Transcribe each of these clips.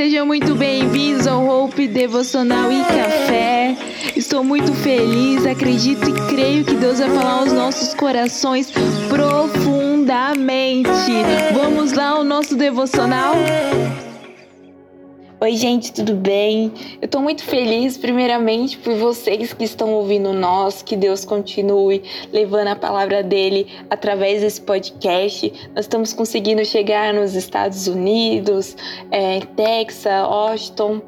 sejam muito bem-vindos ao Hope Devocional e Café. Estou muito feliz, acredito e creio que Deus vai falar aos nossos corações profundamente. Vamos lá ao nosso devocional? Oi, gente, tudo bem? Eu tô muito feliz, primeiramente, por vocês que estão ouvindo nós, que Deus continue levando a palavra dele através desse podcast. Nós estamos conseguindo chegar nos Estados Unidos, é, Texas, Washington,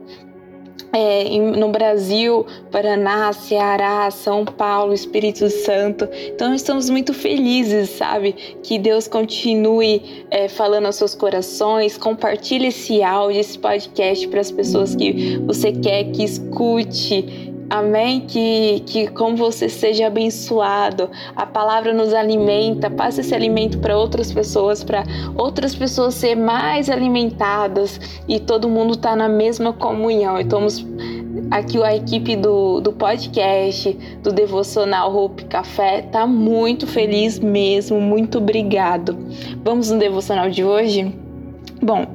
é, no Brasil, Paraná, Ceará, São Paulo, Espírito Santo. Então estamos muito felizes, sabe? Que Deus continue é, falando aos seus corações. Compartilhe esse áudio, esse podcast para as pessoas que você quer que escute Amém? Que, que como você seja abençoado, a palavra nos alimenta, passe esse alimento para outras pessoas, para outras pessoas ser mais alimentadas e todo mundo tá na mesma comunhão. Estamos aqui a equipe do, do podcast, do Devocional Hope Café, tá muito feliz mesmo, muito obrigado. Vamos no devocional de hoje? Bom,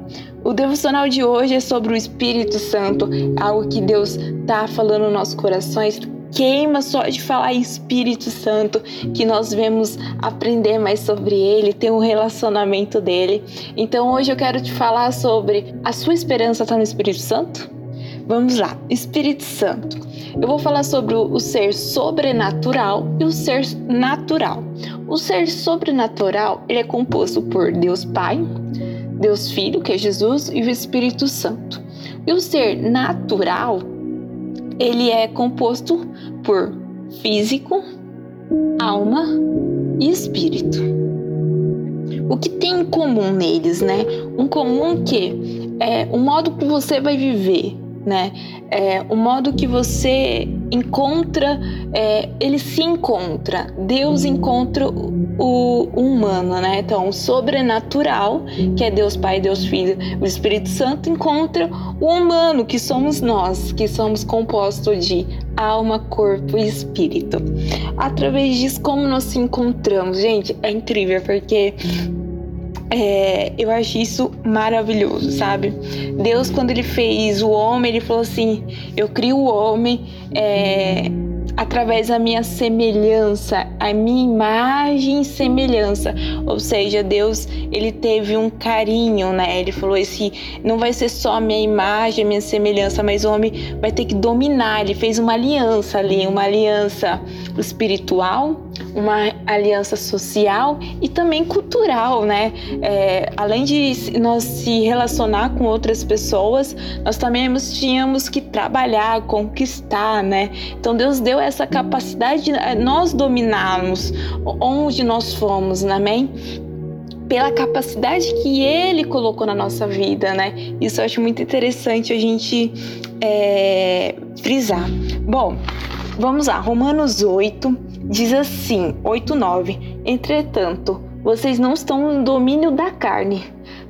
o devocional de hoje é sobre o Espírito Santo, algo que Deus está falando nos nossos corações. Queima só de falar Espírito Santo, que nós vemos aprender mais sobre ele, ter um relacionamento dele. Então hoje eu quero te falar sobre a sua esperança está no Espírito Santo? Vamos lá, Espírito Santo. Eu vou falar sobre o ser sobrenatural e o ser natural. O ser sobrenatural ele é composto por Deus Pai, Deus Filho, que é Jesus, e o Espírito Santo. E o ser natural, ele é composto por físico, alma e espírito. O que tem em comum neles, né? Um comum que é o modo que você vai viver, né? É, o modo que você encontra, é, ele se encontra. Deus encontra o humano, né? Então, o sobrenatural, que é Deus Pai, Deus Filho, o Espírito Santo encontra o humano, que somos nós, que somos compostos de alma, corpo e espírito. Através disso, como nós se encontramos, gente, é incrível porque é, eu acho isso maravilhoso, sabe? Deus, quando ele fez o homem, ele falou assim: Eu crio o homem. É, através da minha semelhança, a minha imagem e semelhança. Ou seja, Deus, ele teve um carinho, né? Ele falou assim: não vai ser só a minha imagem, a minha semelhança, mas o homem vai ter que dominar. Ele fez uma aliança ali, uma aliança espiritual, uma aliança social e também cultural, né? É, além de nós se relacionar com outras pessoas, nós também tínhamos que trabalhar, conquistar, né? Então Deus deu essa capacidade de eh, nós dominarmos onde nós fomos, amém? Pela capacidade que Ele colocou na nossa vida, né? Isso eu acho muito interessante a gente é, frisar. Bom, vamos lá, Romanos 8 diz assim: 8, 9. Entretanto, vocês não estão no domínio da carne,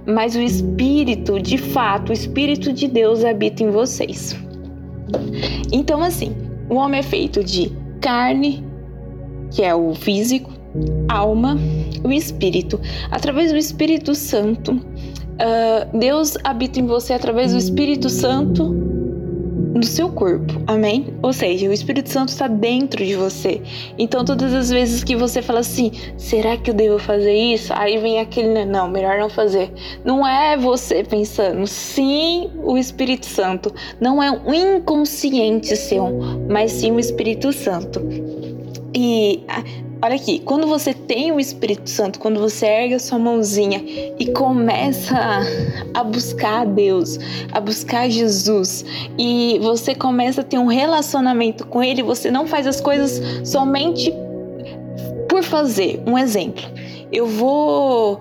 mas o Espírito, de fato, o Espírito de Deus habita em vocês. Então, assim, o homem é feito de carne, que é o físico, alma, o espírito. Através do Espírito Santo, uh, Deus habita em você através do Espírito Santo no seu corpo, amém? Ou seja, o Espírito Santo está dentro de você. Então, todas as vezes que você fala assim, será que eu devo fazer isso? Aí vem aquele, não, melhor não fazer. Não é você pensando, sim, o Espírito Santo. Não é um inconsciente seu, mas sim o Espírito Santo. E Olha aqui, quando você tem o Espírito Santo, quando você ergue a sua mãozinha e começa a buscar a Deus, a buscar Jesus, e você começa a ter um relacionamento com Ele, você não faz as coisas somente por fazer. Um exemplo, eu vou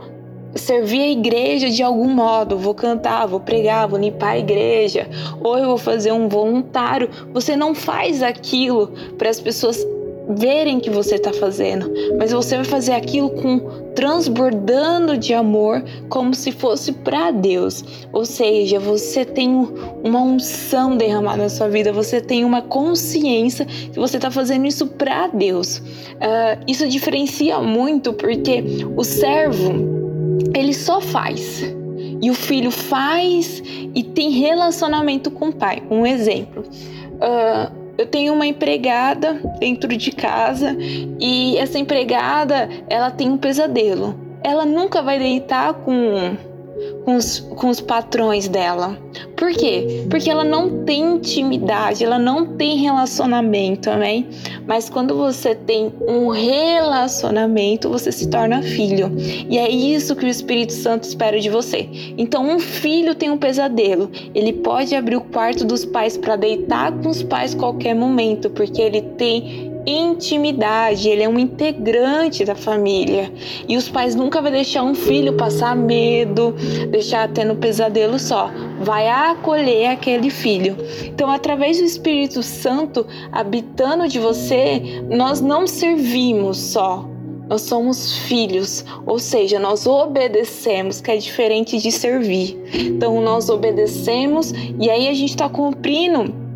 servir a igreja de algum modo, vou cantar, vou pregar, vou limpar a igreja, ou eu vou fazer um voluntário. Você não faz aquilo para as pessoas verem que você está fazendo, mas você vai fazer aquilo com transbordando de amor, como se fosse para Deus. Ou seja, você tem uma unção derramada na sua vida, você tem uma consciência que você está fazendo isso para Deus. Uh, isso diferencia muito porque o servo ele só faz e o filho faz e tem relacionamento com o pai. Um exemplo. Uh, eu tenho uma empregada dentro de casa e essa empregada ela tem um pesadelo. Ela nunca vai deitar com com os, com os patrões dela. Por quê? Porque ela não tem intimidade, ela não tem relacionamento, amém? Mas quando você tem um relacionamento, você se torna filho. E é isso que o Espírito Santo espera de você. Então, um filho tem um pesadelo. Ele pode abrir o quarto dos pais para deitar com os pais qualquer momento, porque ele tem intimidade, ele é um integrante da família. E os pais nunca vão deixar um filho passar medo, deixar tendo pesadelo só. Vai acolher aquele filho. Então, através do Espírito Santo habitando de você, nós não servimos só, nós somos filhos, ou seja, nós obedecemos, que é diferente de servir. Então, nós obedecemos e aí a gente está cumprindo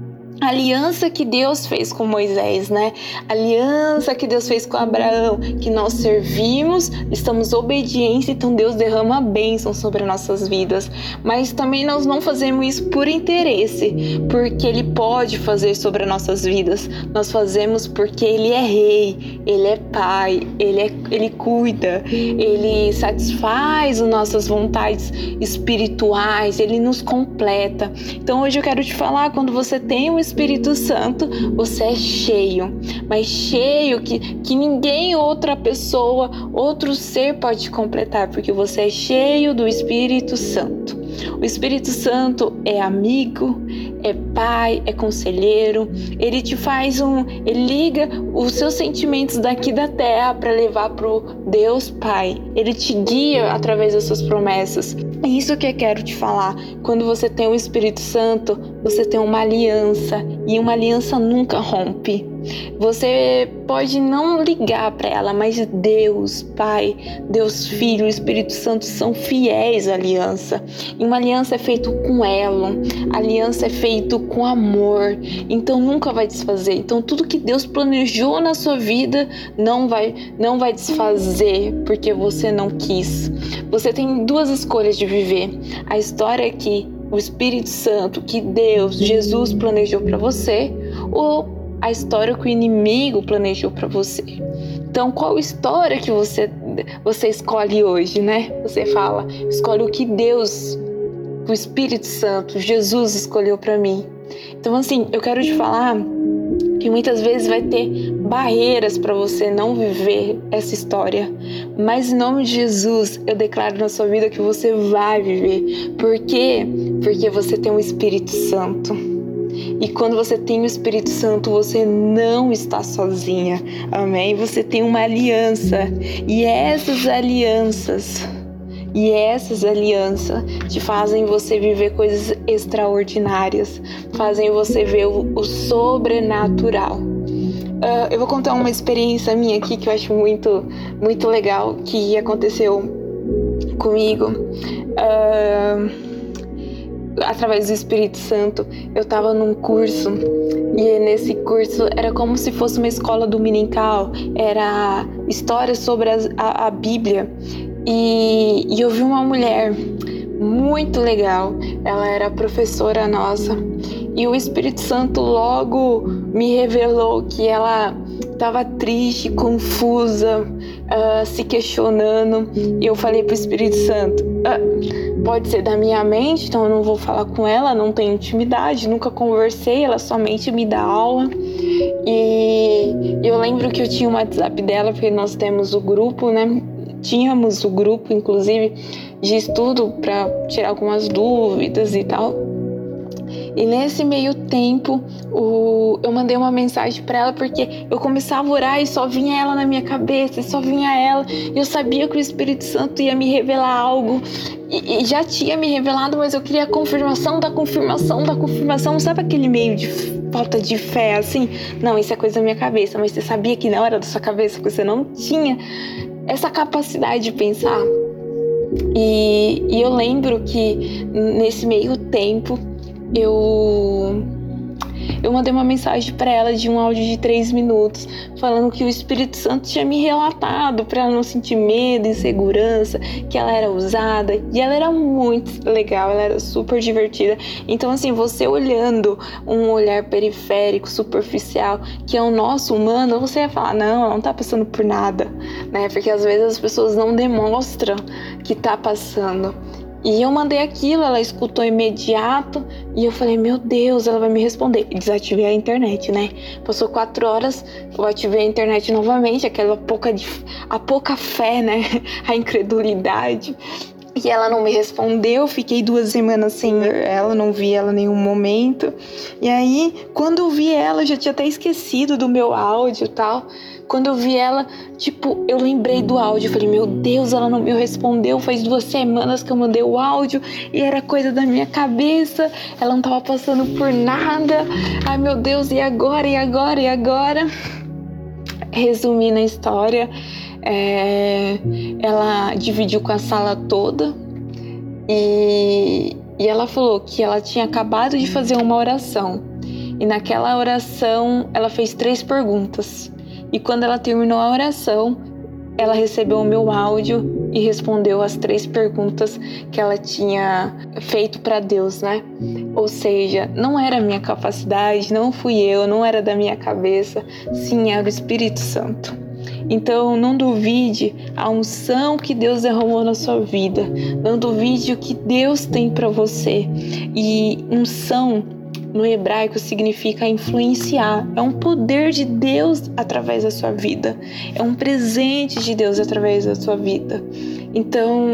aliança que Deus fez com Moisés, né? Aliança que Deus fez com Abraão, que nós servimos, estamos obedientes, então Deus derrama a bênção sobre nossas vidas. Mas também nós não fazemos isso por interesse, porque Ele pode fazer sobre nossas vidas. Nós fazemos porque Ele é Rei, Ele é Pai, Ele, é, ele cuida, Ele satisfaz as nossas vontades espirituais, Ele nos completa. Então hoje eu quero te falar, quando você tem um Espírito Santo, você é cheio, mas cheio que, que ninguém outra pessoa, outro ser pode completar, porque você é cheio do Espírito Santo. O Espírito Santo é amigo, é pai, é conselheiro. Ele te faz um, ele liga os seus sentimentos daqui da terra para levar pro Deus Pai. Ele te guia através das suas promessas. É isso que eu quero te falar. Quando você tem o Espírito Santo, você tem uma aliança e uma aliança nunca rompe. Você pode não ligar para ela, mas Deus, Pai, Deus Filho, Espírito Santo são fiéis à aliança. E uma aliança é feita com elo, aliança é feita com amor. Então nunca vai desfazer. Então tudo que Deus planejou na sua vida não vai não vai desfazer porque você não quis. Você tem duas escolhas de viver. A história é que o Espírito Santo, que Deus, Jesus planejou para você, ou a história que o inimigo planejou para você. Então, qual história que você você escolhe hoje, né? Você fala, escolhe o que Deus, o Espírito Santo, Jesus escolheu para mim. Então, assim, eu quero te falar que muitas vezes vai ter barreiras para você não viver essa história, mas em nome de Jesus, eu declaro na sua vida que você vai viver. Por quê? Porque você tem um Espírito Santo. E quando você tem o Espírito Santo, você não está sozinha. Amém? Você tem uma aliança. E essas alianças e essas alianças te fazem você viver coisas extraordinárias, fazem você ver o, o sobrenatural. Uh, eu vou contar uma experiência minha aqui que eu acho muito, muito legal que aconteceu comigo. Uh, através do Espírito Santo, eu estava num curso e nesse curso era como se fosse uma escola dominical, era história sobre a, a, a Bíblia. E, e eu vi uma mulher muito legal, ela era professora nossa e o Espírito Santo logo me revelou que ela estava triste, confusa, uh, se questionando. E eu falei pro Espírito Santo: uh, pode ser da minha mente, então eu não vou falar com ela, não tenho intimidade, nunca conversei, ela somente me dá aula. E eu lembro que eu tinha o WhatsApp dela, porque nós temos o grupo, né? Tínhamos o grupo, inclusive, de estudo para tirar algumas dúvidas e tal. E nesse meio tempo, o, eu mandei uma mensagem para ela porque eu começava a orar e só vinha ela na minha cabeça, só vinha ela. E eu sabia que o Espírito Santo ia me revelar algo. E, e já tinha me revelado, mas eu queria a confirmação da confirmação da confirmação. Sabe aquele meio de falta de fé assim? Não, isso é coisa da minha cabeça, mas você sabia que não era da sua cabeça, você não tinha essa capacidade de pensar. E, e, eu lembro que nesse meio tempo eu eu mandei uma mensagem para ela de um áudio de três minutos, falando que o Espírito Santo tinha me relatado para ela não sentir medo, insegurança, que ela era usada e ela era muito legal, ela era super divertida. Então, assim, você olhando um olhar periférico, superficial, que é o nosso humano, você ia falar: não, ela não tá passando por nada, né? Porque às vezes as pessoas não demonstram que tá passando. E eu mandei aquilo, ela escutou imediato e eu falei, meu Deus, ela vai me responder. E desativei a internet, né? Passou quatro horas, eu ativei a internet novamente, aquela pouca, a pouca fé, né? A incredulidade. E ela não me respondeu, fiquei duas semanas sem ela, não vi ela em nenhum momento. E aí, quando eu vi ela, eu já tinha até esquecido do meu áudio e tal. Quando eu vi ela, tipo, eu lembrei do áudio. Falei, meu Deus, ela não me respondeu. Faz duas semanas que eu mandei o áudio e era coisa da minha cabeça. Ela não tava passando por nada. Ai, meu Deus, e agora? E agora? E agora? Resumindo a história, é, ela dividiu com a sala toda e, e ela falou que ela tinha acabado de fazer uma oração. E naquela oração ela fez três perguntas. E quando ela terminou a oração, ela recebeu o meu áudio e respondeu as três perguntas que ela tinha feito para Deus, né? Ou seja, não era minha capacidade, não fui eu, não era da minha cabeça, sim, era o Espírito Santo. Então, não duvide a unção que Deus derramou na sua vida. Não duvide o que Deus tem para você. E unção no hebraico significa influenciar. É um poder de Deus através da sua vida. É um presente de Deus através da sua vida. Então,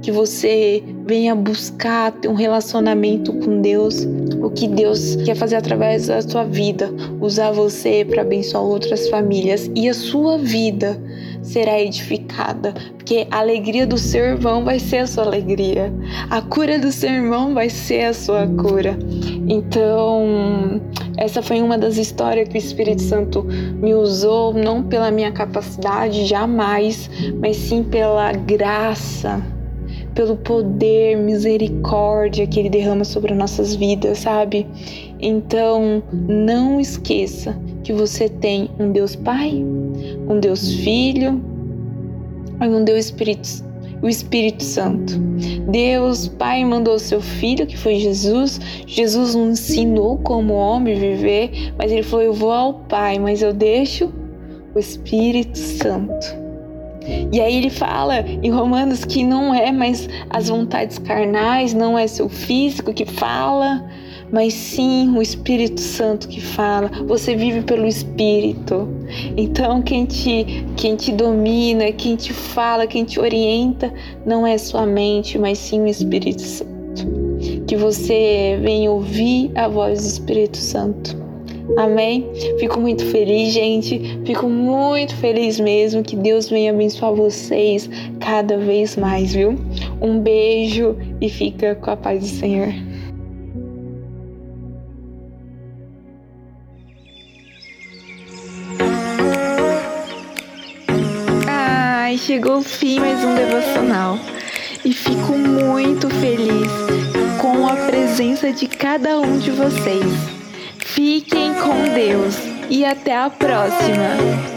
que você venha buscar ter um relacionamento com Deus, o que Deus quer fazer através da sua vida, usar você para abençoar outras famílias e a sua vida será edificada, porque a alegria do seu irmão vai ser a sua alegria, a cura do seu irmão vai ser a sua cura. Então, essa foi uma das histórias que o Espírito Santo me usou, não pela minha capacidade, jamais, mas sim pela graça pelo poder, misericórdia que Ele derrama sobre as nossas vidas, sabe? Então, não esqueça que você tem um Deus Pai, um Deus Filho e um Deus Espírito o Espírito Santo. Deus Pai mandou seu Filho, que foi Jesus. Jesus nos ensinou como homem viver, mas ele falou: Eu vou ao Pai, mas eu deixo o Espírito Santo. E aí ele fala em Romanos que não é mais as vontades carnais, não é seu físico que fala, mas sim o Espírito Santo que fala. Você vive pelo Espírito. Então quem te, quem te domina, quem te fala, quem te orienta, não é sua mente, mas sim o Espírito Santo. Que você venha ouvir a voz do Espírito Santo Amém? Fico muito feliz, gente. Fico muito feliz mesmo. Que Deus venha abençoar vocês cada vez mais, viu? Um beijo e fica com a paz do Senhor. Chegou o fim mais um devocional. E fico muito feliz com a presença de cada um de vocês. Fiquem com Deus e até a próxima!